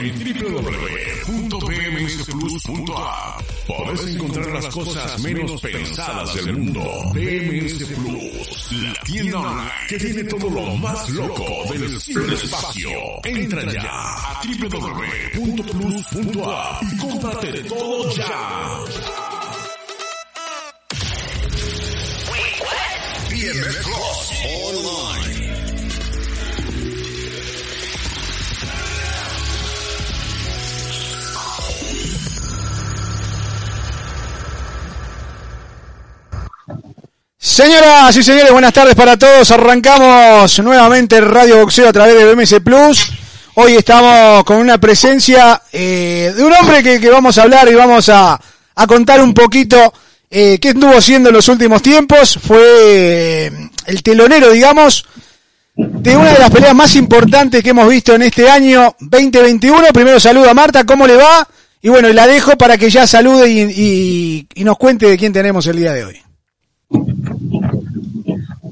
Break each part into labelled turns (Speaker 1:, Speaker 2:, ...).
Speaker 1: En www.bmsplus.app podés encontrar las cosas menos pensadas del mundo. BMS Plus, la tienda online que tiene todo lo más loco del ciberespacio. Entra ya a www.plus.app y cómprate todo ya. BMS Plus Online.
Speaker 2: Señoras y señores, buenas tardes para todos. Arrancamos nuevamente Radio Boxeo a través de BMS Plus. Hoy estamos con una presencia eh, de un hombre que, vamos a hablar y vamos a, contar un poquito eh, qué estuvo haciendo en los últimos tiempos. Fue eh, el telonero, digamos, de una de las peleas más importantes que hemos visto en este año 2021. Primero saludo a Marta, ¿cómo le va? Y bueno, la dejo para que ya salude y nos cuente de quién tenemos el día de hoy.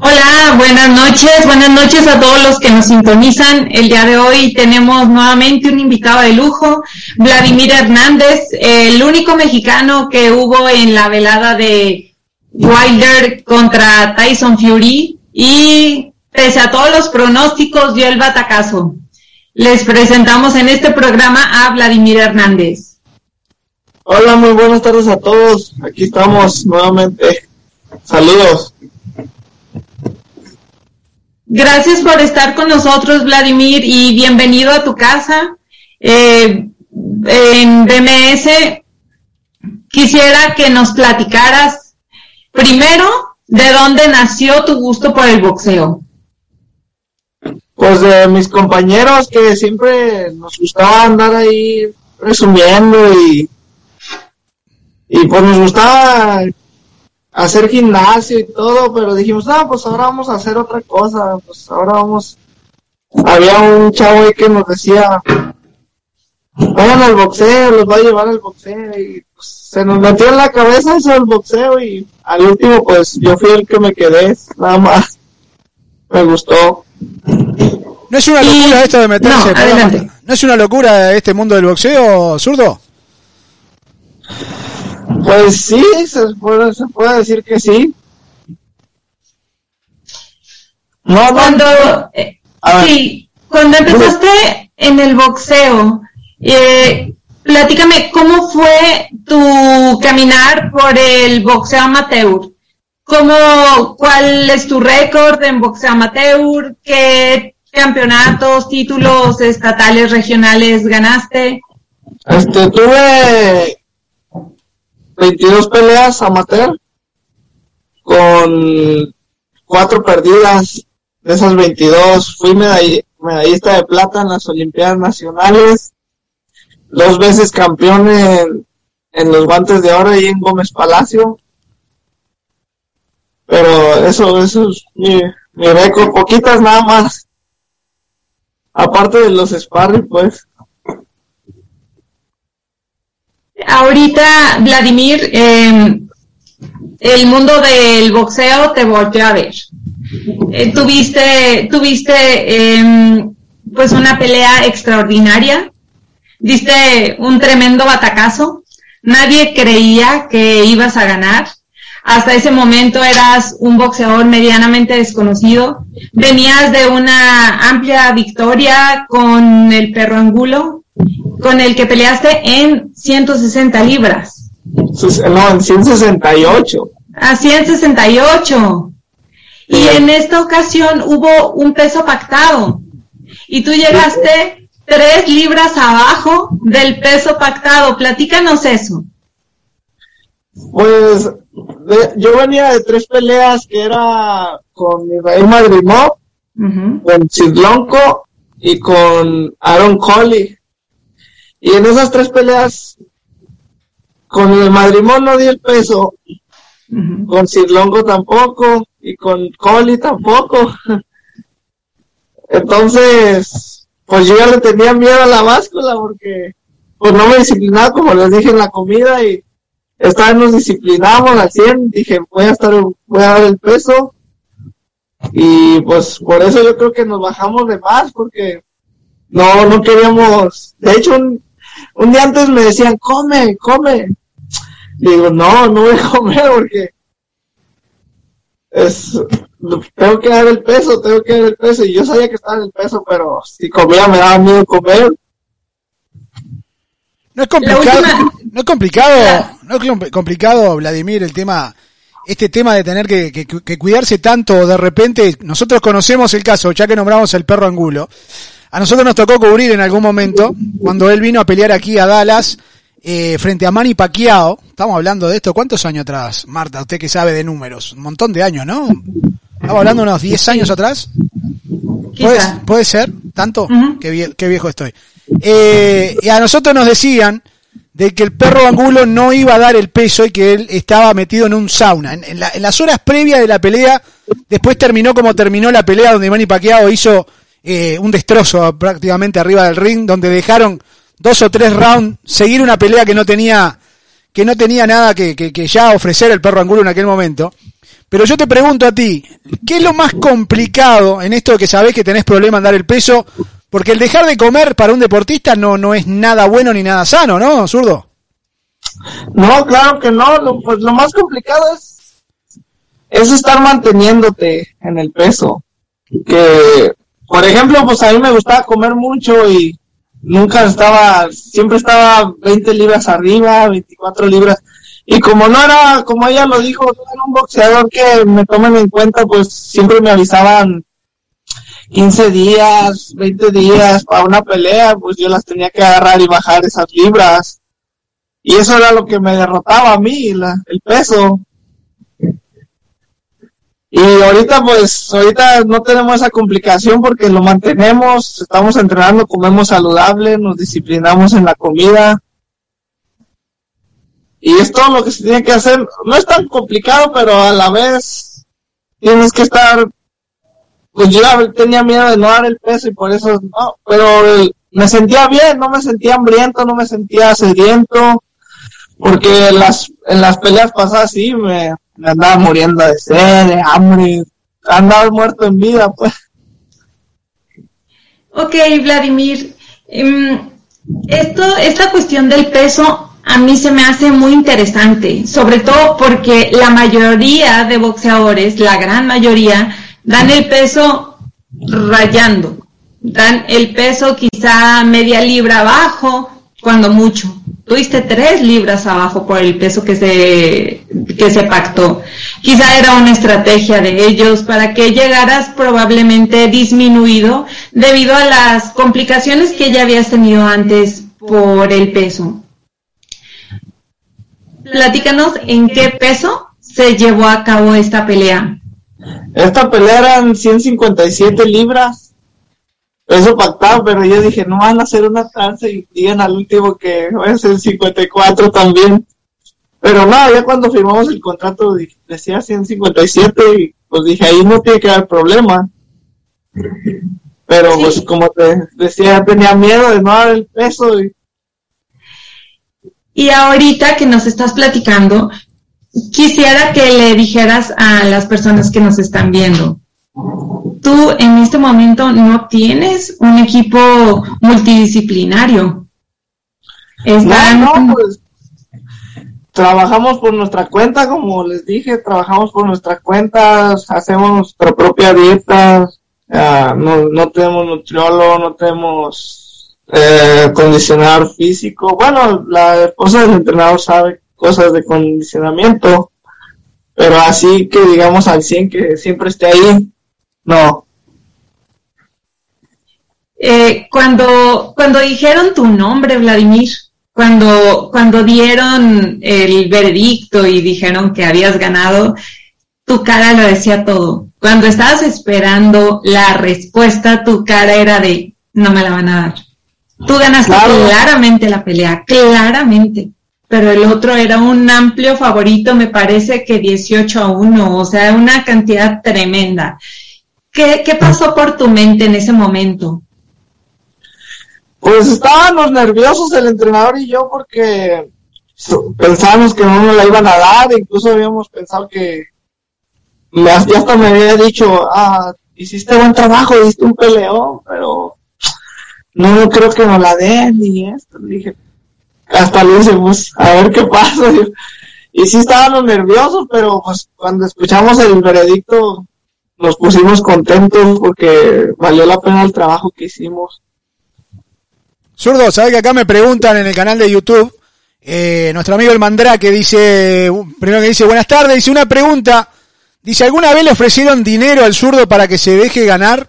Speaker 3: Hola, buenas noches, buenas noches a todos los que nos sintonizan. El día de hoy tenemos nuevamente un invitado de lujo, Vladimir Hernández, el único mexicano que hubo en la velada de Wilder contra Tyson Fury y pese a todos los pronósticos dio el batacazo. Les presentamos en este programa a Vladimir Hernández.
Speaker 4: Hola, muy buenas tardes a todos. Aquí estamos nuevamente. Saludos.
Speaker 3: Gracias por estar con nosotros, Vladimir, y bienvenido a tu casa. Eh, en BMS quisiera que nos platicaras primero de dónde nació tu gusto por el boxeo.
Speaker 4: Pues de mis compañeros que siempre nos gustaba andar ahí resumiendo y y pues nos gustaba hacer gimnasio y todo, pero dijimos, no, pues ahora vamos a hacer otra cosa, pues ahora vamos, había un chavo ahí que nos decía, vayan al boxeo, los va a llevar al boxeo, y pues, se nos metió en la cabeza eso del boxeo, y al último, pues yo fui el que me quedé, nada más, me gustó.
Speaker 2: ¿No es una locura esto de meterse?
Speaker 3: ¿No
Speaker 2: es una locura este mundo del boxeo, zurdo?
Speaker 4: Pues sí, se puede, se puede decir que sí. No,
Speaker 3: Cuando, eh, sí, cuando empezaste en el boxeo, eh, platícame cómo fue tu caminar por el boxeo amateur. ¿Cómo, cuál es tu récord en boxeo amateur? ¿Qué campeonatos, títulos estatales, regionales ganaste?
Speaker 4: Este, tuve 22 peleas amateur con cuatro perdidas. De esas 22 fui medall- medallista de plata en las Olimpiadas Nacionales, dos veces campeón en, en los guantes de oro y en Gómez Palacio. Pero eso, eso es mi, mi récord, poquitas nada más. Aparte de los sparring, pues.
Speaker 3: Ahorita, Vladimir, eh, el mundo del boxeo te volteó a ver. Eh, tuviste, tuviste, eh, pues una pelea extraordinaria. Diste un tremendo batacazo. Nadie creía que ibas a ganar. Hasta ese momento eras un boxeador medianamente desconocido. Venías de una amplia victoria con el perro angulo, con el que peleaste en 160 libras.
Speaker 4: No, en 168.
Speaker 3: A 168. Y en esta ocasión hubo un peso pactado. Y tú llegaste tres libras abajo del peso pactado. Platícanos eso.
Speaker 4: Pues yo venía de tres peleas que era con Israel Madrimov, con Sidlonko y con Aaron Coley. Y en esas tres peleas, con el Madrimón no di el peso, con Sidlonko tampoco, y con Coley tampoco. Entonces, pues yo ya le tenía miedo a la báscula porque pues no me disciplinaba como les dije en la comida y esta vez nos disciplinamos al 100, dije voy a estar, voy a dar el peso y pues por eso yo creo que nos bajamos de más porque no, no queríamos, de hecho un, un día antes me decían come, come, digo no, no voy a comer porque es, tengo que dar el peso, tengo que dar el peso. Y yo sabía que estaba en el peso, pero si comía me daba miedo comer.
Speaker 2: No es complicado, no es complicado, no es complicado, Vladimir, el tema, este tema de tener que, que, cuidarse tanto de repente, nosotros conocemos el caso, ya que nombramos el perro angulo, a nosotros nos tocó cubrir en algún momento, cuando él vino a pelear aquí a Dallas, eh, frente a Manny Pacquiao, estamos hablando de esto, ¿cuántos años atrás, Marta? Usted que sabe de números, un montón de años, ¿no? Estamos hablando de unos 10 años atrás. ¿Puede, ¿Puede, ser? ¿Tanto? qué, viejo estoy. Eh, y a nosotros nos decían de que el perro angulo no iba a dar el peso y que él estaba metido en un sauna. En, las horas previas de la pelea, después terminó como terminó la pelea donde Manny Pacquiao hizo eh, un destrozo prácticamente arriba del ring, donde dejaron dos o tres rounds, seguir una pelea que no tenía, que no tenía nada que, que, ya ofrecer el perro angulo en aquel momento. Pero yo te pregunto a ti, ¿qué es lo más complicado en esto de que sabés que tenés problema en dar el peso? Porque el dejar de comer para un deportista no, no es nada bueno ni nada sano, ¿no, zurdo?
Speaker 4: No, claro que no. Lo, pues lo más complicado es, es estar manteniéndote en el peso. Que, por ejemplo, pues a mí me gustaba comer mucho y nunca estaba, siempre estaba 20 libras arriba, 24 libras. Y como no era, como ella lo dijo, no era un boxeador que me tomen en cuenta, pues siempre me avisaban 15 días, 20 días para una pelea, pues yo las tenía que agarrar y bajar esas libras. Y eso era lo que me derrotaba a mí, el peso. Y ahorita pues, ahorita no tenemos esa complicación porque lo mantenemos, estamos entrenando, comemos saludable, nos disciplinamos en la comida. Y es todo lo que se tiene que hacer. No es tan complicado, pero a la vez tienes que estar, pues yo tenía miedo de no dar el peso y por eso no, pero me sentía bien, no me sentía hambriento, no me sentía sediento, porque en las, en las peleas pasadas sí me, me andaba muriendo de sed, de hambre, andaba muerto en vida, pues.
Speaker 3: Ok, Vladimir, em, esto, esta cuestión del peso a mí se me hace muy interesante, sobre todo porque la mayoría de boxeadores, la gran mayoría, dan el peso rayando, dan el peso quizá media libra abajo, cuando mucho. Tuviste tres libras abajo por el peso que se, que se pactó. Quizá era una estrategia de ellos para que llegaras probablemente disminuido debido a las complicaciones que ya habías tenido antes por el peso. Platícanos en qué peso se llevó a cabo esta pelea.
Speaker 4: Esta pelea eran 157 libras eso pactado, pero yo dije, no van a hacer una trance y digan al último que a ser 54 también. Pero nada, ya cuando firmamos el contrato decía 157 y pues dije, ahí no tiene que haber problema. Pero pues como te decía, tenía miedo de no dar el peso. Y...
Speaker 3: y ahorita que nos estás platicando, quisiera que le dijeras a las personas que nos están viendo, tú en este momento no tienes un equipo multidisciplinario.
Speaker 4: No, pues trabajamos por nuestra cuenta, como les dije, trabajamos por nuestra cuenta, hacemos nuestra propia dieta, ah, no, no tenemos nutriólogo, no tenemos eh, condicionador físico. Bueno, la esposa del entrenador sabe cosas de condicionamiento, pero así que digamos al 100 que siempre esté ahí, no.
Speaker 3: Eh, cuando, cuando dijeron tu nombre, Vladimir, cuando, cuando dieron el veredicto y dijeron que habías ganado, tu cara lo decía todo. Cuando estabas esperando la respuesta, tu cara era de, no me la van a dar. Tú ganaste claramente la pelea, claramente. Pero el otro era un amplio favorito, me parece que 18 a 1, o sea, una cantidad tremenda. ¿Qué, pasó por tu mente en ese momento?
Speaker 4: Pues estábamos nerviosos el entrenador y yo porque pensábamos que no nos la iban a dar, incluso habíamos pensado que ya hasta me había dicho, ah, hiciste buen trabajo, hiciste un peleón, pero no creo que nos la den y esto. Dije, hasta dije, pues, a ver qué pasa. Y sí estábamos nerviosos, pero pues cuando escuchamos el veredicto nos pusimos contentos porque valió la pena el trabajo que hicimos.
Speaker 2: Zurdo, ¿sabes que acá me preguntan en el canal de YouTube? Eh, nuestro amigo el Mandrake dice, primero que dice, buenas tardes, dice una pregunta, dice, ¿alguna vez le ofrecieron dinero al zurdo para que se deje ganar?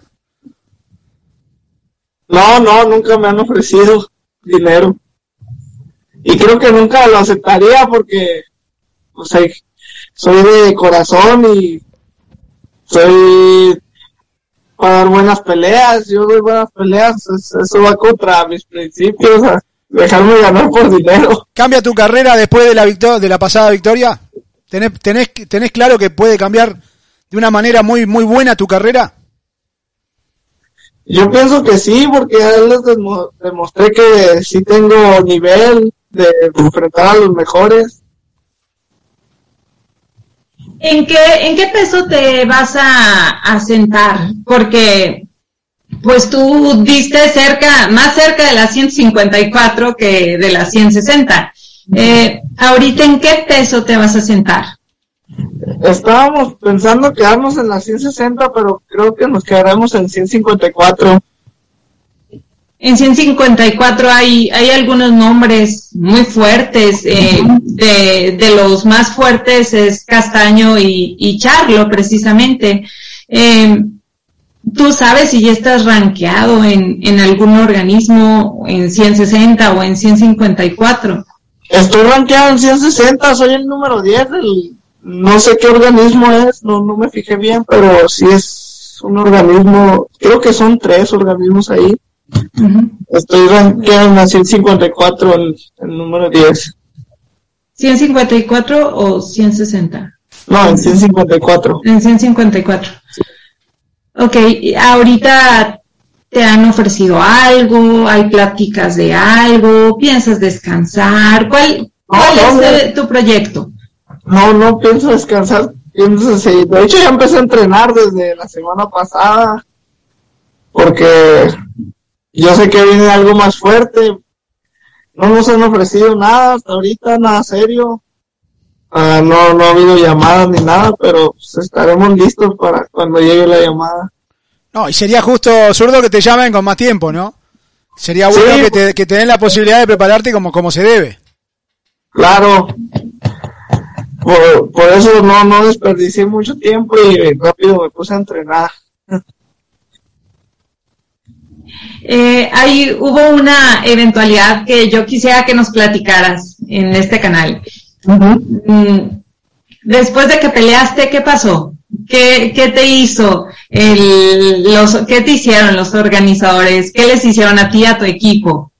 Speaker 4: No, no, nunca me han ofrecido dinero. Y creo que nunca lo aceptaría porque, o sea, soy de corazón y soy para dar buenas peleas, yo doy buenas peleas, eso va contra mis principios, dejarme ganar por dinero.
Speaker 2: ¿Cambia tu carrera después de la victoria, de la pasada victoria? ¿Tenés, tenés, ¿Tenés claro que puede cambiar de una manera muy, muy buena tu carrera?
Speaker 4: Yo pienso que sí, porque les demostré que sí tengo nivel de enfrentar a los mejores
Speaker 3: ¿En qué, ¿En qué peso te vas a, sentar? Porque pues tú diste cerca, más cerca de la 154 que de la 160. Eh, ahorita, ¿en qué peso te vas a sentar?
Speaker 4: Estábamos pensando quedarnos en la 160, pero creo que nos quedaremos en 154.
Speaker 3: En 154 hay, hay algunos nombres muy fuertes. Eh, de, de, los más fuertes es Castaño y, y Charlo, precisamente. Eh, ¿Tú sabes si ya estás rankeado en, en algún organismo en 160 o en 154?
Speaker 4: Estoy rankeado en 160, soy el número 10 del, no sé qué organismo es, no, no me fijé bien, pero sí es un organismo, creo que son tres organismos ahí. Estoy rankeado en 154, el, el número 10.
Speaker 3: ¿154 o 160?
Speaker 4: No, en 154.
Speaker 3: En 154. Ok, ahorita te han ofrecido algo, hay pláticas de algo, piensas descansar, ¿cuál, cuál es tu proyecto?
Speaker 4: No, no pienso descansar, pienso seguir. De hecho ya empecé a entrenar desde la semana pasada, porque yo sé que viene algo más fuerte. No nos han ofrecido nada hasta ahorita, nada serio. Ah, no, no ha habido llamadas ni nada, pero pues, estaremos listos para cuando llegue la llamada.
Speaker 2: No, y sería justo zurdo que te llamen con más tiempo, ¿no? Sería bueno que, te, que te den la posibilidad de prepararte como, como se debe.
Speaker 4: Claro. Por, por eso no, no desperdicié mucho tiempo y rápido me puse a entrenar.
Speaker 3: Eh, ahí hubo una eventualidad que yo quisiera que nos platicaras en este canal. Mm, después de que peleaste, ¿qué pasó? ¿Qué, qué te hizo? El, los, ¿Qué te hicieron los organizadores? ¿Qué les hicieron a ti y a tu equipo?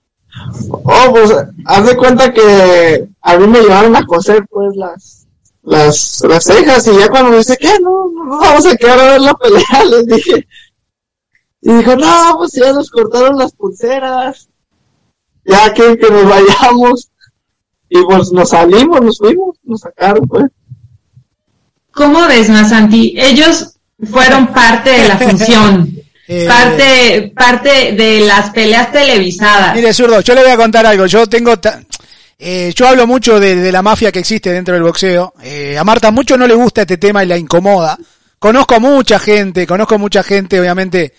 Speaker 4: Oh, pues, haz de cuenta que a mí me llevaron a coser, pues, las, las, las cejas y ya cuando me dice, ¿qué? No, no vamos a quedar a ver la pelea, les dije, y dijo, no, pues ya nos cortaron las pulseras, ya quieren que nos vayamos. Y pues nos salimos, nos fuimos, nos sacaron, pues.
Speaker 3: ¿Cómo ves, Masanti? Ellos fueron parte de la función. Eh, parte, parte de las peleas televisadas.
Speaker 2: Mire, zurdo, yo le voy a contar algo. Yo tengo, eh, yo hablo mucho de, la mafia que existe dentro del boxeo. Eh, a Marta mucho no le gusta este tema y la incomoda. Conozco mucha gente, conozco mucha gente, obviamente,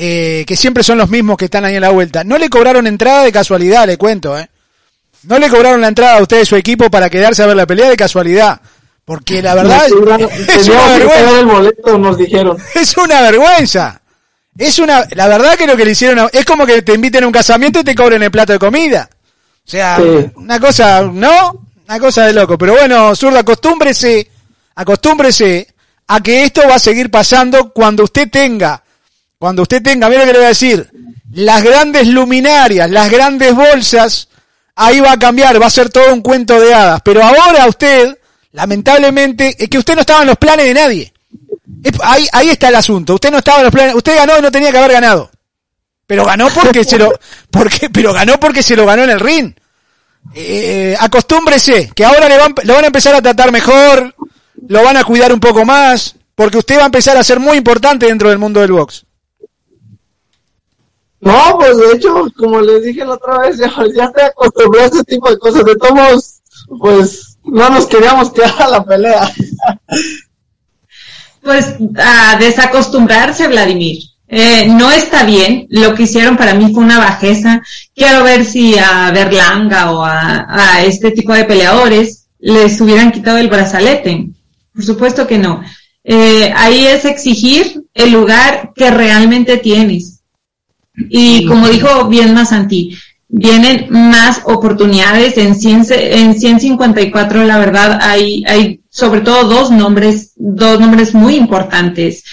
Speaker 2: eh, que siempre son los mismos que están ahí en la vuelta. No le cobraron entrada de casualidad, le cuento, ¿eh? No le cobraron la entrada a usted y su equipo para quedarse a ver la pelea de casualidad. Porque la verdad es, una
Speaker 4: vergüenza. el boleto, nos dijeron.
Speaker 2: Es una vergüenza. Es una, la verdad que lo que le hicieron, es como que te inviten a un casamiento y te cobren el plato de comida. O sea, una cosa, ¿no? Una cosa de loco. Pero bueno, zurdo, acostúmbrese, acostúmbrese a que esto va a seguir pasando cuando usted tenga, cuando usted tenga, mira lo que le voy a decir, las grandes luminarias, las grandes bolsas, ahí va a cambiar, va a ser todo un cuento de hadas. Pero ahora usted, lamentablemente, es que usted no estaba en los planes de nadie. Ahí, ahí está el asunto. Usted no estaba en los planes, usted ganó y no tenía que haber ganado. Pero ganó porque se lo, porque, pero ganó porque se lo ganó en el ring. Eh, acostúmbrese, que ahora le van, lo van a empezar a tratar mejor, lo van a cuidar un poco más, porque usted va a empezar a ser muy importante dentro del mundo del box.
Speaker 4: No, pues de hecho, como les dije la otra vez, ya, ya estoy acostumbrado a ese tipo de cosas. De todos, pues no nos queríamos quedar a la pelea.
Speaker 3: Pues a desacostumbrarse, Vladimir. Eh, no está bien. Lo que hicieron para mí fue una bajeza. Quiero ver si a Berlanga o a, a este tipo de peleadores les hubieran quitado el brazalete. Por supuesto que no. Eh, ahí es exigir el lugar que realmente tienes. Y como dijo bien Masanti, vienen más oportunidades en, en 154, la verdad, hay, hay sobre todo dos nombres, dos nombres muy importantes.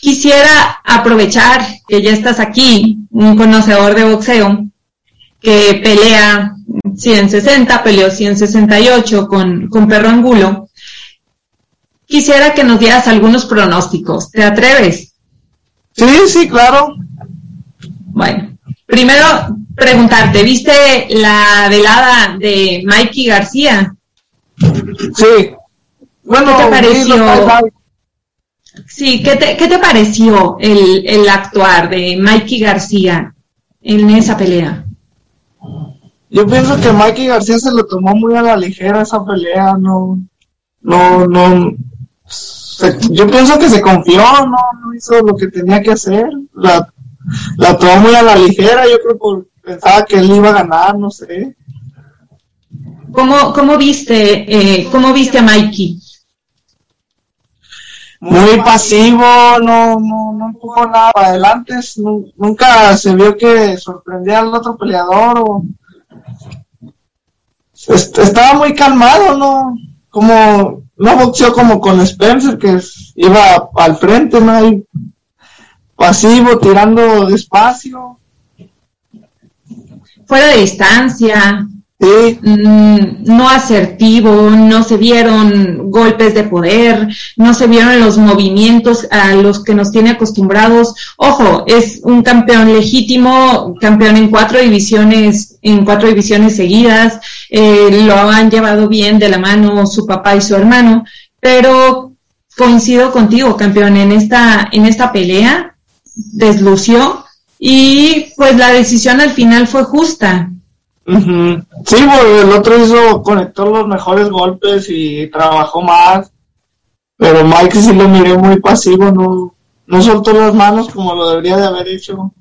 Speaker 3: Quisiera aprovechar que ya estás aquí, un conocedor de boxeo, que pelea 160, peleó 168 con, con Perro Angulo. Quisiera que nos dieras algunos pronósticos. ¿Te atreves?
Speaker 4: Sí, sí, claro.
Speaker 3: Bueno, primero preguntarte, ¿viste la velada de Mikey García?
Speaker 4: Sí.
Speaker 3: Bueno, ¿qué te pareció? Sí, ¿qué te, qué te pareció el, el actuar de Mikey García en esa pelea?
Speaker 4: Yo pienso que Mikey García se lo tomó muy a la ligera esa pelea, no, no, no, yo pienso que se confió, no, no hizo lo que tenía que hacer, la la tomó muy a la ligera, yo creo que pensaba que él iba a ganar, no sé.
Speaker 3: ¿Cómo, cómo viste, eh, cómo viste a Mikey?
Speaker 4: Muy pasivo, no, no, no empujó nada para adelante, nunca se vio que sorprendía al otro peleador o estaba muy calmado, no, como no boxeó como con Spencer que iba al frente, no hay pasivo, tirando despacio.
Speaker 3: Fuera de distancia.
Speaker 4: Sí.
Speaker 3: Mm, no asertivo, no se vieron golpes de poder, no se vieron los movimientos a los que nos tiene acostumbrados. Ojo, es un campeón legítimo, campeón en cuatro divisiones, en cuatro divisiones seguidas, eh, lo han llevado bien de la mano su papá y su hermano, pero coincido contigo, campeón, en esta, en esta pelea, deslució y pues la decisión al final fue justa.
Speaker 4: Sí, porque el otro hizo, conectó los mejores golpes y trabajó más, pero Mike sí lo miré muy pasivo, no, no soltó las manos como lo debería de haber hecho.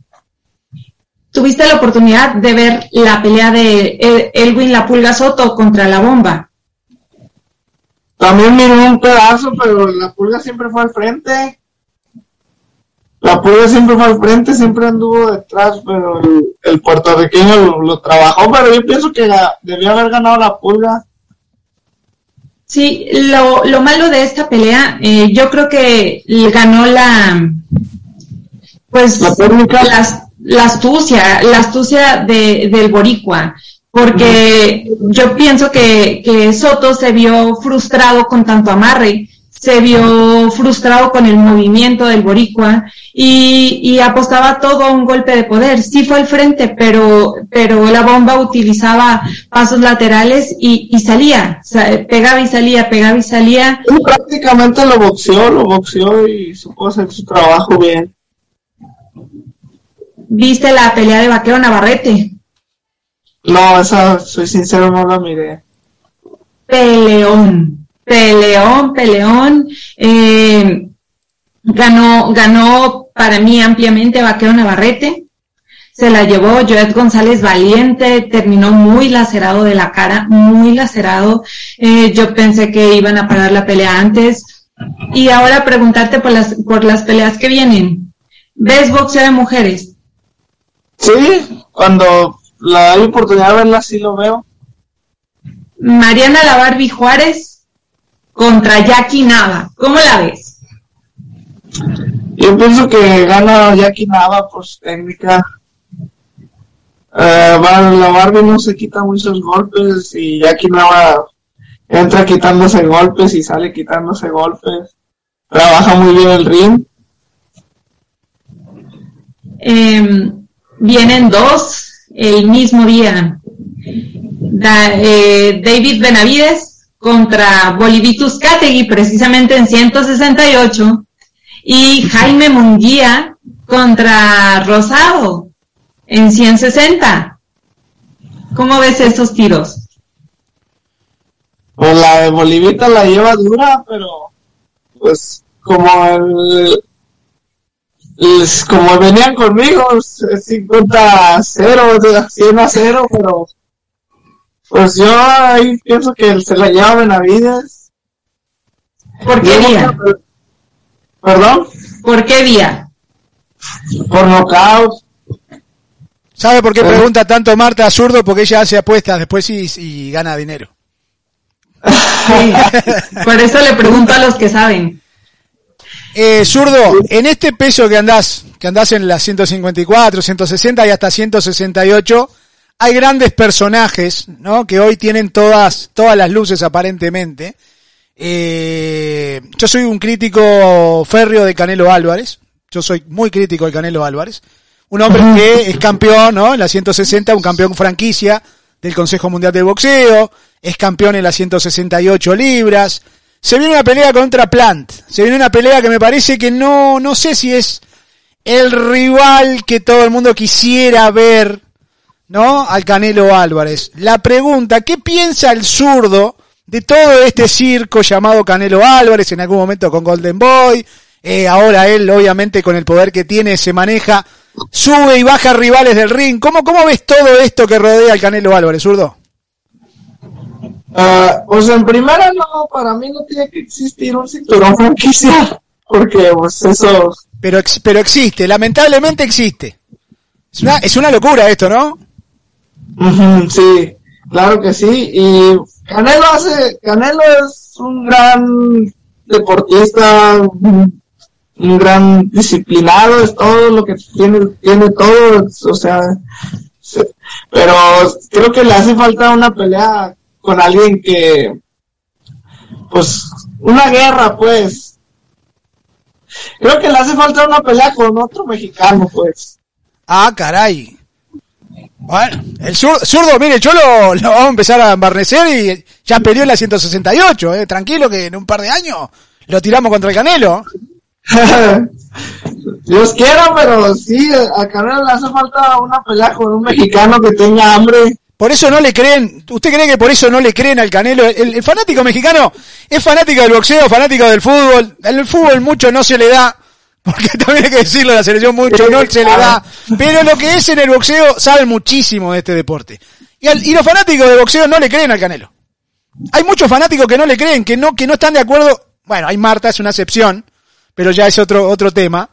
Speaker 3: Tuviste la oportunidad de ver la pelea de Elwin La Pulga Soto contra la bomba.
Speaker 4: También miré un pedazo, pero la pulga siempre fue al frente la pulga siempre fue al frente, siempre anduvo detrás, pero el, puertorriqueño lo, trabajó, pero yo pienso que debió haber ganado la pulga.
Speaker 3: Sí, lo, lo malo de esta pelea, eh, yo creo que ganó la, pues,
Speaker 4: la,
Speaker 3: la, astucia, la astucia de, del boricua, porque yo pienso que, que Soto se vio frustrado con tanto amarre se vio frustrado con el movimiento del boricua y, apostaba todo a un golpe de poder. Sí fue al frente, pero, pero la bomba utilizaba pasos laterales y, salía, pegaba y salía, pegaba y salía.
Speaker 4: prácticamente lo boxeó, lo boxeó y supo hacer su trabajo bien.
Speaker 3: ¿Viste la pelea de Vaquero Navarrete?
Speaker 4: No, esa, soy sincero, no la miré.
Speaker 3: Peleón peleón, peleón, eh, ganó, ganó para mí ampliamente Vaquero Navarrete. se la llevó Joet González Valiente, terminó muy lacerado de la cara, muy lacerado. Eh, yo pensé que iban a parar la pelea antes. Y ahora preguntarte por las, por las peleas que vienen. ¿Ves boxeo de mujeres?
Speaker 4: Sí, cuando la hay oportunidad de verla, sí lo veo.
Speaker 3: Mariana La Barbie Juárez contra Jackie Nava. ¿Cómo la ves?
Speaker 4: Yo pienso que gana Jackie Nava por su técnica. Eh, la Barbie no se quita muchos golpes y Jackie Nava entra quitándose golpes y sale quitándose golpes. Trabaja muy bien el ring.
Speaker 3: Em, vienen dos el mismo día. Eh, David Benavides contra Bolivitus Categui, precisamente en 168, y Jaime Munguía contra Rosado en 160. ¿Cómo ves esos tiros?
Speaker 4: Pues la de Bolivita la lleva dura, pero pues como el, como venían conmigo, 50 a 0, 100 a 0, pero pues yo ahí pienso que se la lleva Benavides.
Speaker 3: ¿Por qué día?
Speaker 4: ¿Perdón?
Speaker 3: ¿Por qué día?
Speaker 4: Por nocaut.
Speaker 2: ¿Sabe por qué pregunta tanto Marta Zurdo? Porque ella hace apuestas después y, y gana dinero.
Speaker 3: Sí, por eso le pregunto a los que saben.
Speaker 2: Eh, Zurdo, en este peso que andás, que andás en las 154, 160 y hasta 168, hay grandes personajes, ¿no? Que hoy tienen todas, todas las luces aparentemente. Eh, yo soy un crítico férreo de Canelo Álvarez. Yo soy muy crítico de Canelo Álvarez. Un hombre que es campeón, ¿no? En la 160, un campeón franquicia del Consejo Mundial de Boxeo. Es campeón en las 168 libras. Se viene una pelea contra Plant. Se viene una pelea que me parece que no, no sé si es el rival que todo el mundo quisiera ver ¿no? Al Canelo Álvarez. La pregunta, ¿qué piensa el zurdo de todo este circo llamado Canelo Álvarez, en algún momento con Golden Boy? Eh, ahora él, obviamente, con el poder que tiene, se maneja, sube y baja rivales del ring. ¿Cómo, cómo ves todo esto que rodea al Canelo Álvarez, zurdo?
Speaker 4: Uh, pues en primera no, para mí no tiene que existir un cinturón franquicia, porque pues eso...
Speaker 2: Pero, pero existe, lamentablemente existe. Es una, es una locura esto, ¿no?
Speaker 4: Sí, claro que sí. Y Canelo hace, Canelo es un gran deportista, un, gran disciplinado, es todo lo que tiene, tiene todo, o sea, pero creo que le hace falta una pelea con alguien que, pues, una guerra, pues. Creo que le hace falta una pelea con otro mexicano, pues.
Speaker 2: Ah, caray. Bueno, el zurdo, mire, yo lo, lo, vamos a empezar a embarnecer y ya peleó en la 168, eh. Tranquilo que en un par de años lo tiramos contra el Canelo.
Speaker 4: Dios quiera, pero sí, a Canelo le hace falta una pelea con un mexicano que tenga hambre.
Speaker 2: Por eso no le creen, ¿usted cree que por eso no le creen al Canelo? El, el fanático mexicano es fanático del boxeo, fanático del fútbol. El fútbol mucho no se le da porque también hay que decirlo, la selección mucho no se le da. Pero lo que es en el boxeo, saben muchísimo de este deporte. Y, y los fanáticos de boxeo no le creen al Canelo. Hay muchos fanáticos que no le creen, que no, que no están de acuerdo. Bueno, hay Marta, es una excepción, pero ya es otro, otro tema.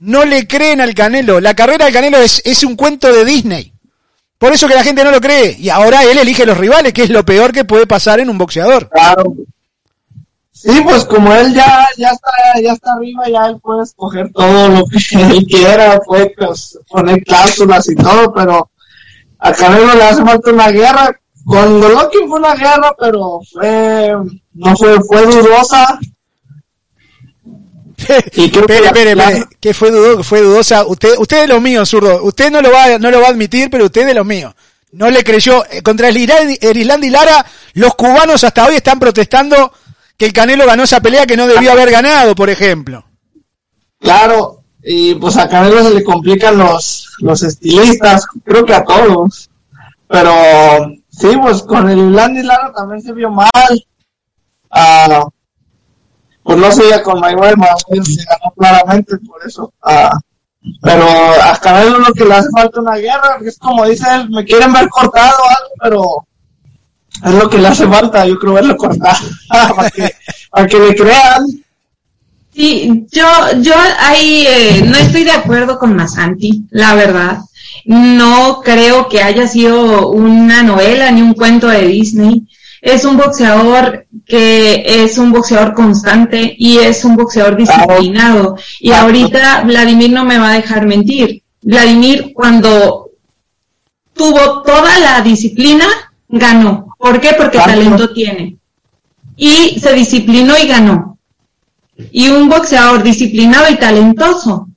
Speaker 2: No le creen al Canelo. La carrera del Canelo es, es un cuento de Disney. Por eso que la gente no lo cree. Y ahora él elige los rivales, que es lo peor que puede pasar en un boxeador.
Speaker 4: Claro. Sí, pues como él ya, ya está, ya está arriba, ya él puede escoger todo lo que él quiera, puede pues, poner cláusulas y todo, pero a Canelo le hace falta una guerra. Con Golovkin fue una guerra, pero fue, no fue, fue dudosa.
Speaker 2: espere, que, espere, que fue, dudosa, fue dudosa. Usted, usted es lo mío, zurdo. Usted no lo va, no lo va a admitir, pero usted es lo mío. No le creyó. Eh, contra el Islandia y Lara, los cubanos hasta hoy están protestando que el Canelo ganó esa pelea que no debió haber ganado, por ejemplo.
Speaker 4: Claro, y pues a Canelo se le complican los, los estilistas, creo que a todos. Pero sí, pues con el Landy Lara también se vio mal. Ah, pues no sé, ya con Mayweather se ganó claramente, por eso. Ah, Pero a Canelo lo que le hace falta una guerra, es como dice él, me quieren ver cortado algo, pero es lo que le hace falta, yo creo verlo cortado, para, que, para que le crean.
Speaker 3: Sí, yo, yo ahí eh, no estoy de acuerdo con Masanti, la verdad. No creo que haya sido una novela ni un cuento de Disney. Es un boxeador que es un boxeador constante y es un boxeador disciplinado. Y ahorita Vladimir no me va a dejar mentir. Vladimir cuando tuvo toda la disciplina, ganó. ¿Por qué? Porque talento tiene. Y se disciplinó y ganó. Y un boxeador disciplinado y talentoso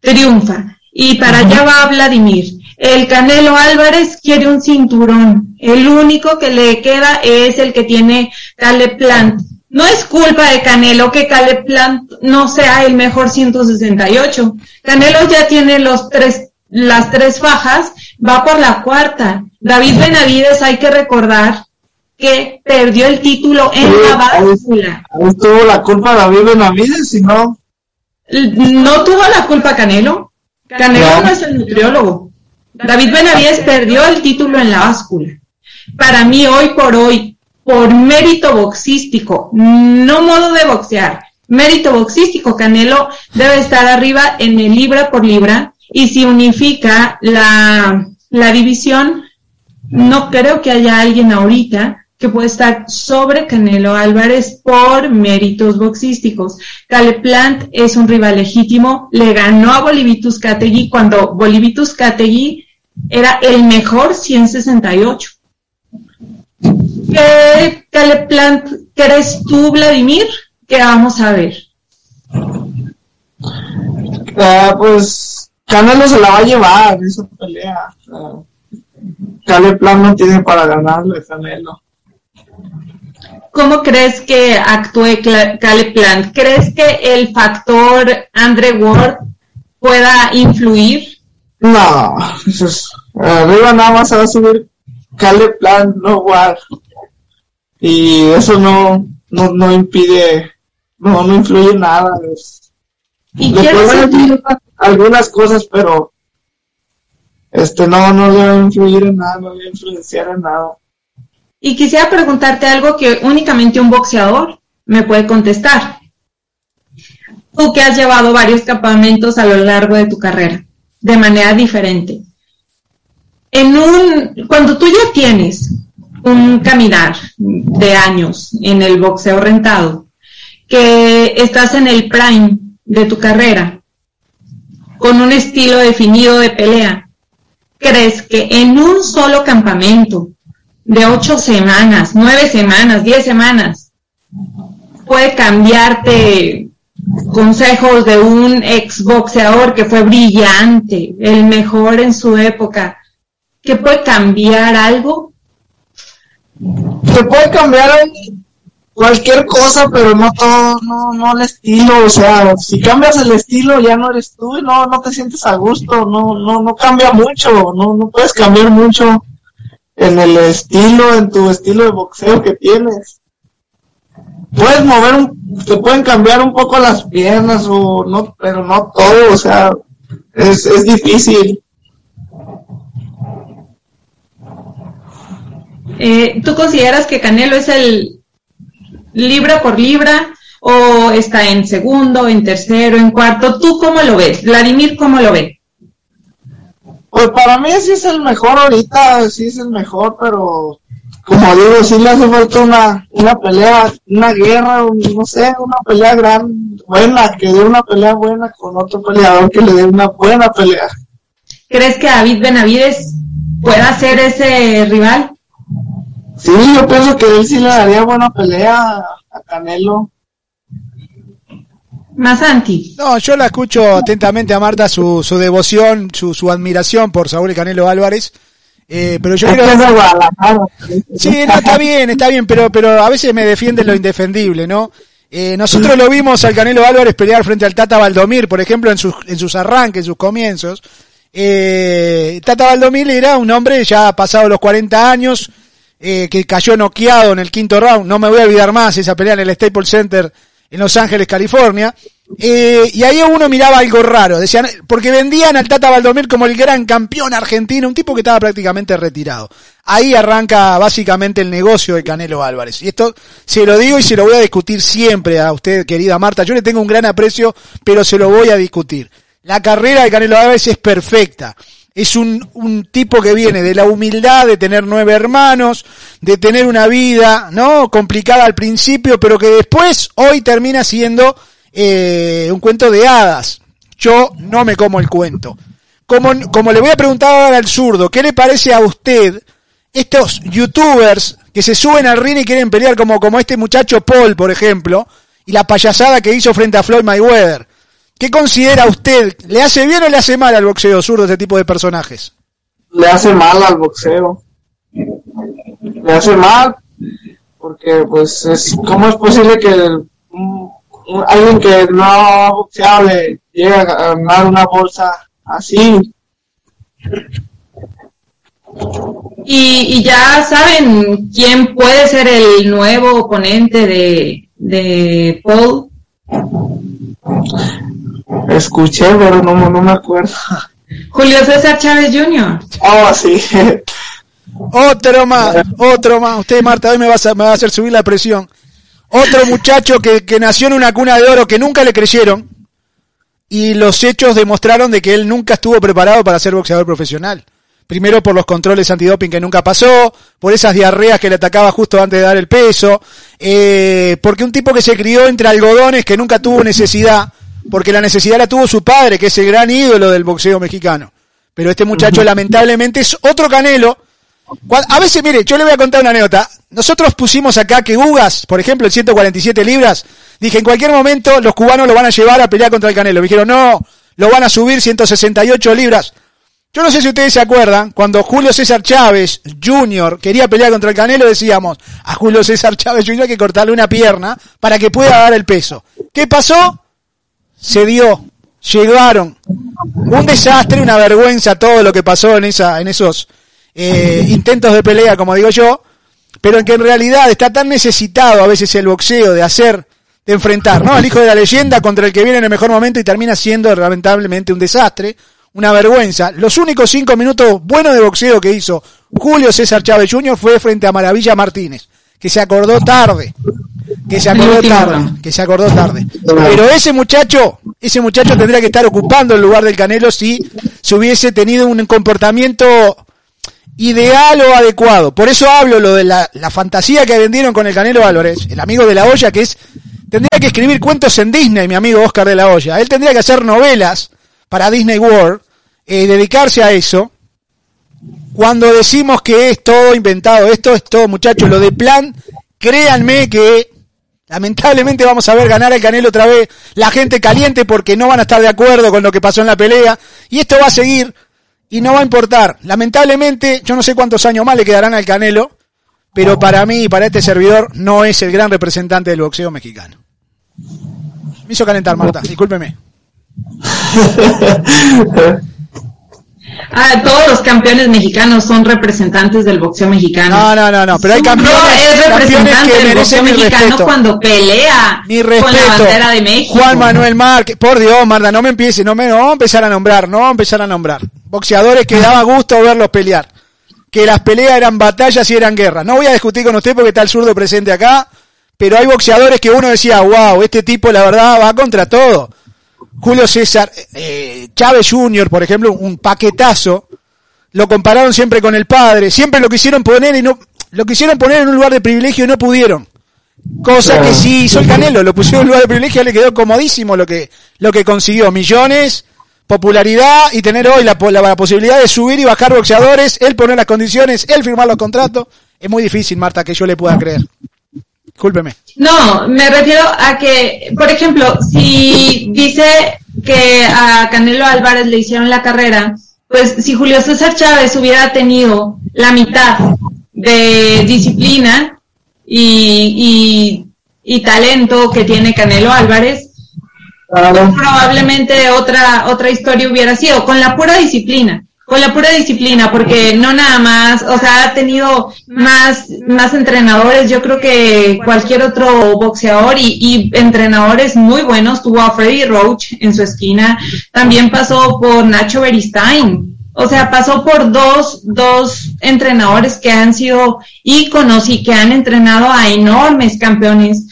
Speaker 3: triunfa. Y para allá va Vladimir. El Canelo Álvarez quiere un cinturón. El único que le queda es el que tiene Caleb Plant. No es culpa de Canelo que Caleb Plant no sea el mejor 168. Canelo ya tiene los tres, las tres fajas, va por la cuarta. David Benavides hay que recordar que perdió el título en la báscula.
Speaker 4: tuvo la culpa David Benavides, si no.
Speaker 3: No tuvo la culpa Canelo. Canelo no es el nutriólogo. David Benavides perdió el título en la báscula. Para mí, hoy por hoy, por mérito boxístico, no modo de boxear, mérito boxístico, Canelo debe estar arriba en el libra por libra y si unifica la, la división, no creo que haya alguien ahorita que puede estar sobre Canelo Álvarez por méritos boxísticos. Caleb Plant es un rival legítimo, le ganó a Bolivitus Categui cuando Bolivitus Categui era el mejor 168. ¿Qué Caleb Plant crees tú, Vladimir? Que vamos a ver.
Speaker 4: Ah, pues Canelo se la va a llevar esa pelea. Caleb Plant no tiene para ganarle Canelo.
Speaker 3: ¿Cómo crees que actúe Caleb Plant? ¿Crees que el factor Andre Ward pueda influir?
Speaker 4: No, arriba nada más se va a subir Caleb Plant, no Ward. Y eso no, no, no impide, no, no influye nada. ¿Y le pueden algunas cosas, pero este no, no le va a influir en nada, no le va a influenciar en nada.
Speaker 3: Y quisiera preguntarte algo que únicamente un boxeador me puede contestar. Tú que has llevado varios campamentos a lo largo de tu carrera, de manera diferente. En un, cuando tú ya tienes un caminar de años en el boxeo rentado, que estás en el prime de tu carrera, con un estilo definido de pelea, ¿crees que en un solo campamento de ocho semanas, nueve semanas, diez semanas, puede cambiarte consejos de un ex boxeador que fue brillante, el mejor en su época, que puede cambiar algo?
Speaker 4: Se puede cambiar cualquier cosa, pero no todo, no, no el estilo, o sea, si cambias el estilo ya no eres tú y no, no te sientes a gusto, no, no, no cambia mucho, no, no puedes cambiar mucho en el estilo, en tu estilo de boxeo que tienes. Puedes mover, un, te pueden cambiar un poco las piernas o no, pero no todo, o sea, es, es difícil.
Speaker 3: Eh, ¿Tú consideras que Canelo es el libra por libra o está en segundo, en tercero, en cuarto? ¿Tú cómo lo ves? Vladimir, ¿cómo lo ve?
Speaker 4: Pues para mí sí es el mejor ahorita, sí es el mejor, pero como digo, sí le hace falta una, una pelea, una guerra, no sé, una pelea gran, buena, que dé una pelea buena con otro peleador que le dé una buena pelea.
Speaker 3: ¿Crees que David Benavides pueda ser ese rival?
Speaker 4: Sí, yo pienso que él sí le daría buena pelea a Canelo.
Speaker 3: Más anti.
Speaker 2: No, yo la escucho atentamente a Marta, su, su devoción, su, su admiración por Saúl Canelo Álvarez. Eh, pero yo creo Sí, no, está bien, está bien, pero, pero a veces me defiende lo indefendible, ¿no? Eh, nosotros lo vimos al Canelo Álvarez pelear frente al Tata Valdomir, por ejemplo, en sus, en sus arranques, en sus comienzos. Eh, Tata Valdomir era un hombre ya pasado los 40 años, eh, que cayó noqueado en el quinto round. No me voy a olvidar más esa pelea en el Staples Center en Los Ángeles, California. Eh, y ahí uno miraba algo raro, decían, porque vendían al Tata Valdomir como el gran campeón argentino, un tipo que estaba prácticamente retirado. Ahí arranca básicamente el negocio de Canelo Álvarez. Y esto se lo digo y se lo voy a discutir siempre a usted, querida Marta. Yo le tengo un gran aprecio, pero se lo voy a discutir. La carrera de Canelo Álvarez es perfecta es un, un, tipo que viene de la humildad de tener nueve hermanos, de tener una vida, ¿no? Complicada al principio, pero que después, hoy termina siendo eh, un cuento de hadas. Yo no me como el cuento. Como, como le voy a preguntar ahora al zurdo, ¿qué le parece a usted estos youtubers que se suben al ring y quieren pelear como, como este muchacho Paul, por ejemplo, y la payasada que hizo frente a Floyd Mayweather? ¿Qué considera usted? ¿Le hace bien o le hace mal al boxeo zurdo este tipo de personajes?
Speaker 4: Le hace mal al boxeo. Le hace mal porque pues es cómo es posible que alguien que no boxeable llegue a ganar una bolsa así.
Speaker 3: Y, y ya saben quién puede ser el nuevo oponente de, de Paul.
Speaker 4: Escuché, pero no, no me acuerdo.
Speaker 3: Julio César Chávez Jr.
Speaker 4: Oh, sí.
Speaker 2: Otro más, otro más. Usted, Marta, hoy me va a, me va a hacer subir la presión. Otro muchacho que, que nació en una cuna de oro que nunca le creyeron. Y los hechos demostraron de que él nunca estuvo preparado para ser boxeador profesional. Primero por los controles antidoping que nunca pasó, por esas diarreas que le atacaba justo antes de dar el peso, eh, porque un tipo que se crió entre algodones que nunca tuvo necesidad, porque la necesidad la tuvo su padre, que es el gran ídolo del boxeo mexicano. Pero este muchacho lamentablemente es otro canelo. A veces, mire, yo le voy a contar una anécdota. Nosotros pusimos acá que Ugas, por ejemplo, en 147 libras, dije, en cualquier momento los cubanos lo van a llevar a pelear contra el Canelo. Me dijeron, no, lo van a subir 168 libras. Yo no sé si ustedes se acuerdan, cuando Julio César Chávez Jr. quería pelear contra el Canelo, decíamos, a Julio César Chávez Jr. hay que cortarle una pierna para que pueda dar el peso. ¿Qué pasó? Se dio, llegaron. Un desastre, una vergüenza todo lo que pasó en, esa, en esos eh, intentos de pelea, como digo yo, pero en que en realidad está tan necesitado a veces el boxeo de hacer, de enfrentar, ¿no? Al hijo de la leyenda contra el que viene en el mejor momento y termina siendo lamentablemente un desastre, una vergüenza. Los únicos cinco minutos buenos de boxeo que hizo Julio César Chávez Jr. fue frente a Maravilla Martínez, que se acordó tarde que se acordó tarde, que se acordó tarde. Pero ese muchacho, ese muchacho tendría que estar ocupando el lugar del Canelo si se hubiese tenido un comportamiento ideal o adecuado. Por eso hablo lo de la, la fantasía que vendieron con el Canelo Álvarez, el amigo de la olla, que es, tendría que escribir cuentos en Disney, mi amigo Oscar de la olla. Él tendría que hacer novelas para Disney World, eh, dedicarse a eso. Cuando decimos que es todo inventado, esto es todo, muchachos, lo de plan, créanme que Lamentablemente vamos a ver ganar al Canelo otra vez la gente caliente porque no van a estar de acuerdo con lo que pasó en la pelea. Y esto va a seguir y no va a importar. Lamentablemente, yo no sé cuántos años más le quedarán al Canelo, pero para mí y para este servidor no es el gran representante del boxeo mexicano. Me hizo calentar, Marta, discúlpeme.
Speaker 3: Ah, todos los campeones mexicanos son representantes del boxeo mexicano.
Speaker 2: No, no, no, no, pero hay campeones,
Speaker 3: no es representante del boxeo mexicano
Speaker 2: respeto.
Speaker 3: cuando pelea
Speaker 2: Mi
Speaker 3: con la
Speaker 2: respeto.
Speaker 3: bandera de México.
Speaker 2: Juan Manuel Márquez, por Dios, Marta, no me empiece, no me no empezar a nombrar, no a empezar a nombrar. Boxeadores que daba gusto verlos pelear. Que las peleas eran batallas y eran guerras. No voy a discutir con usted porque está el zurdo presente acá, pero hay boxeadores que uno decía, wow, este tipo la verdad va contra todo. Julio César, eh, Chávez Jr., por ejemplo, un paquetazo. Lo compararon siempre con el padre, siempre lo quisieron poner y no, lo quisieron poner en un lugar de privilegio y no pudieron. Cosa que sí hizo el Canelo, lo pusieron en un lugar de privilegio y le quedó comodísimo lo que, lo que consiguió. Millones, popularidad y tener hoy la, la posibilidad de subir y bajar boxeadores, él poner las condiciones, él firmar los contratos. Es muy difícil, Marta, que yo le pueda creer. Discúlpeme.
Speaker 3: No, me refiero a que, por ejemplo, si dice que a Canelo Álvarez le hicieron la carrera, pues si Julio César Chávez hubiera tenido la mitad de disciplina y, y, y talento que tiene Canelo Álvarez,
Speaker 4: Claro.
Speaker 3: probablemente otra, otra historia hubiera sido, con la pura disciplina. Con la pura disciplina, porque no nada más, o sea, ha tenido más, más entrenadores, yo creo que cualquier otro boxeador y, y entrenadores muy buenos, tuvo a Freddy Roach en su esquina, también pasó por Nacho Beristain, o sea, pasó por dos, dos entrenadores que han sido íconos y que han entrenado a enormes campeones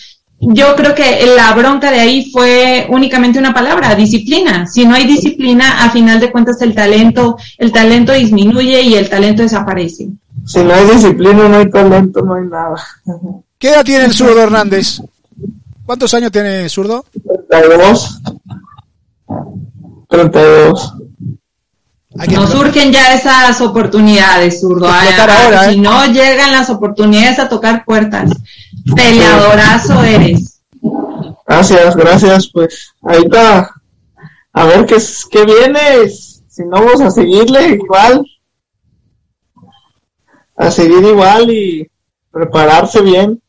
Speaker 3: yo creo que la bronca de ahí fue únicamente una palabra, disciplina. Si no hay disciplina, a final de cuentas el talento, el talento disminuye y el talento desaparece.
Speaker 4: Si no hay disciplina, no hay talento, no hay nada.
Speaker 2: ¿Qué edad tiene el zurdo Hernández? ¿Cuántos años tiene zurdo?
Speaker 4: 32. 32.
Speaker 3: No surgen ya esas oportunidades, zurdo. ahora, si ¿eh? no llegan las oportunidades a tocar puertas. Peleadorazo eres.
Speaker 4: Gracias, gracias. Pues ahorita a ver qué, qué viene. Si no, vamos a seguirle igual. A seguir igual y prepararse bien.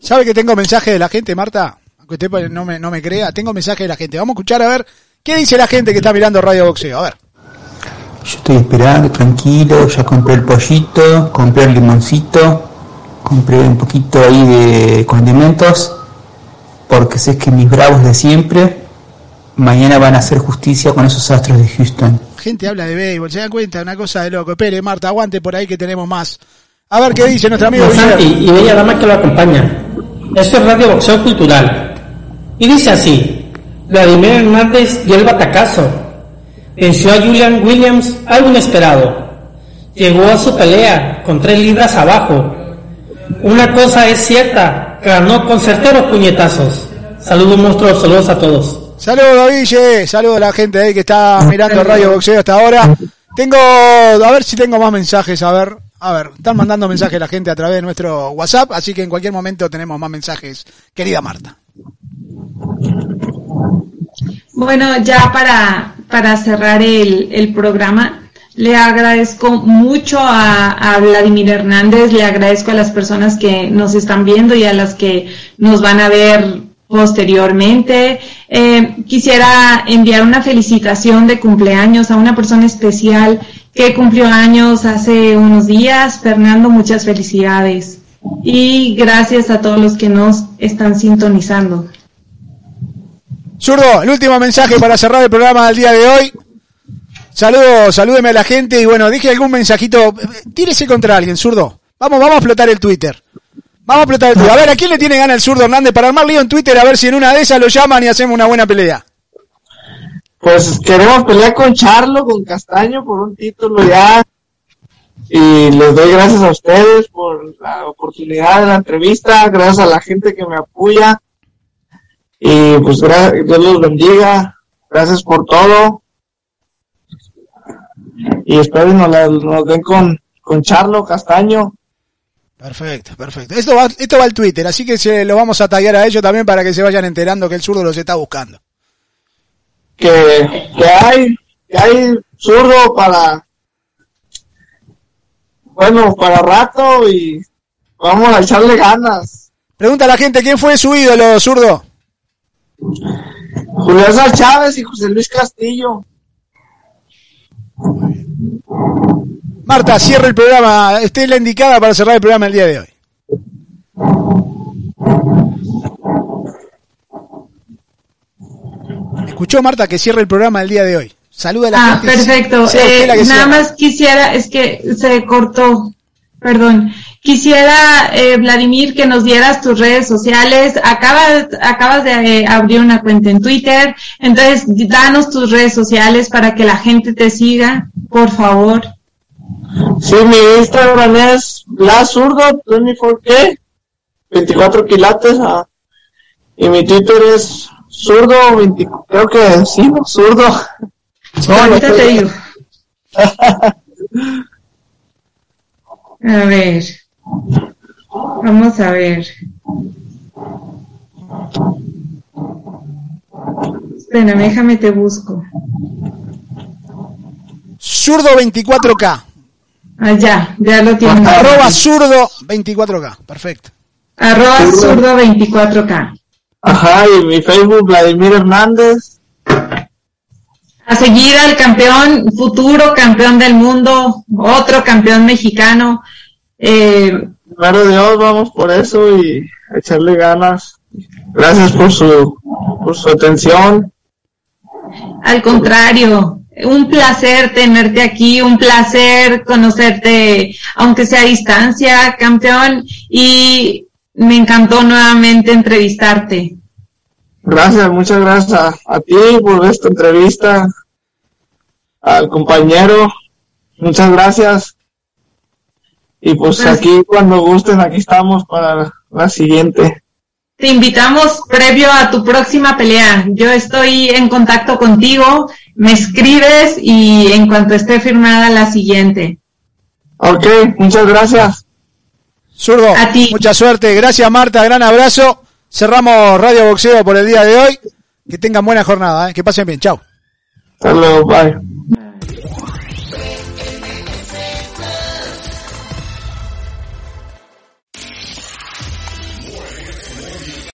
Speaker 2: ¿Sabe que tengo mensaje de la gente, Marta? Aunque usted no me, no me crea, tengo mensaje de la gente. Vamos a escuchar a ver qué dice la gente que está mirando Radio Boxeo. A ver.
Speaker 5: Yo estoy esperando, tranquilo, ya compré el pollito, compré el limoncito, compré un poquito ahí de condimentos, porque sé que mis bravos de siempre mañana van a hacer justicia con esos astros de Houston.
Speaker 2: Gente habla de béisbol, se dan cuenta, una cosa de loco. Espere, Marta, aguante por ahí que tenemos más. A ver qué dice nuestro amigo
Speaker 6: Santi y bella dama que lo acompaña. Esto es Radio Boxeo Cultural. Y dice así, Vladimir Hernández dio el batacazo. Venció a Julian Williams algo inesperado. Llegó a su pelea con tres libras abajo una cosa es cierta, ganó con certeros puñetazos. Saludos monstruos, saludos a todos.
Speaker 2: Saludos Guille, saludos a la gente ahí que está mirando Radio Boxeo hasta ahora. Tengo, a ver si tengo más mensajes, a ver, a ver, están mandando mensajes la gente a través de nuestro WhatsApp, así que en cualquier momento tenemos más mensajes, querida Marta.
Speaker 3: Bueno, ya para, para cerrar el, el programa, le agradezco mucho a, Vladimir Hernández, le agradezco a las personas que nos están viendo y a las que nos van a ver posteriormente. Eh, quisiera enviar una felicitación de cumpleaños a una persona especial que cumplió años hace unos días. Fernando, muchas felicidades. Y gracias a todos los que nos están sintonizando.
Speaker 2: Zurdo, el último mensaje para cerrar el programa del día de hoy. Saludos, salúdeme a la gente y bueno, dije algún mensajito. Tírese contra alguien, zurdo. Vamos, vamos a explotar el Twitter. Vamos a explotar el Twitter. A ver, ¿a quién le tiene ganas el zurdo Hernández para armar lío en Twitter? A ver si en una de esas lo llaman y hacemos una buena pelea.
Speaker 4: Pues queremos pelear con Charlo, con Castaño por un título ya. Y les doy gracias a ustedes por la oportunidad de la entrevista, gracias a la gente que me apoya. Y pues Dios los bendiga. Gracias por todo y espero nos, nos den con, con Charlo Castaño.
Speaker 2: Perfecto, perfecto. Esto va, esto va al Twitter, así que se lo vamos a tallar a ellos también para que se vayan enterando que el zurdo los está buscando.
Speaker 4: Que, que hay, que hay zurdo para, bueno, para rato y vamos a echarle ganas.
Speaker 2: Pregunta a la gente, ¿quién fue su ídolo, zurdo?
Speaker 4: Julio Chávez y José Luis Castillo.
Speaker 2: Marta, cierra el programa. Esté la indicada para cerrar el programa el día de hoy. Escuchó Marta que cierre el programa el día de hoy. Saluda a la
Speaker 3: ah, Perfecto. Eh, nada más quisiera, es que se cortó. Perdón. Quisiera, eh, Vladimir, que nos dieras tus redes sociales. Acabas, acabas de eh, abrir una cuenta en Twitter. Entonces, danos tus redes sociales para que la gente te siga, por favor.
Speaker 4: Sí, mi Instagram es LaZurdo24K, 24 quilates. Ah, y mi Twitter es zurdo, 20, creo que sí, zurdo.
Speaker 3: No, ahorita te digo. A ver. Vamos a ver. Espera, déjame te busco.
Speaker 2: Zurdo 24K.
Speaker 3: Ah, ya, ya lo tiene.
Speaker 2: Arroba zurdo 24K, perfecto.
Speaker 3: Arroba zurdo 24K.
Speaker 4: Ajá, y mi Facebook Vladimir Hernández.
Speaker 3: a seguir al campeón, futuro campeón del mundo, otro campeón mexicano. Eh,
Speaker 4: Primero Dios, vamos por eso y echarle ganas. Gracias por su, por su atención.
Speaker 3: Al contrario, un placer tenerte aquí, un placer conocerte, aunque sea a distancia, campeón, y me encantó nuevamente entrevistarte.
Speaker 4: Gracias, muchas gracias a, a ti por esta entrevista, al compañero, muchas gracias. Y pues
Speaker 3: Pues-
Speaker 4: aquí cuando gusten, aquí estamos para la siguiente.
Speaker 3: Te invitamos previo a tu próxima pelea. Yo estoy en contacto contigo, me escribes y en cuanto esté firmada la siguiente.
Speaker 4: Ok, muchas gracias.
Speaker 2: Zurdo,
Speaker 3: A ti.
Speaker 2: mucha suerte. Gracias Marta, gran abrazo. Cerramos Radio Boxeo por el día de hoy. Que tengan buena jornada, ¿eh? que pasen bien. Chao.
Speaker 4: Hasta luego, bye.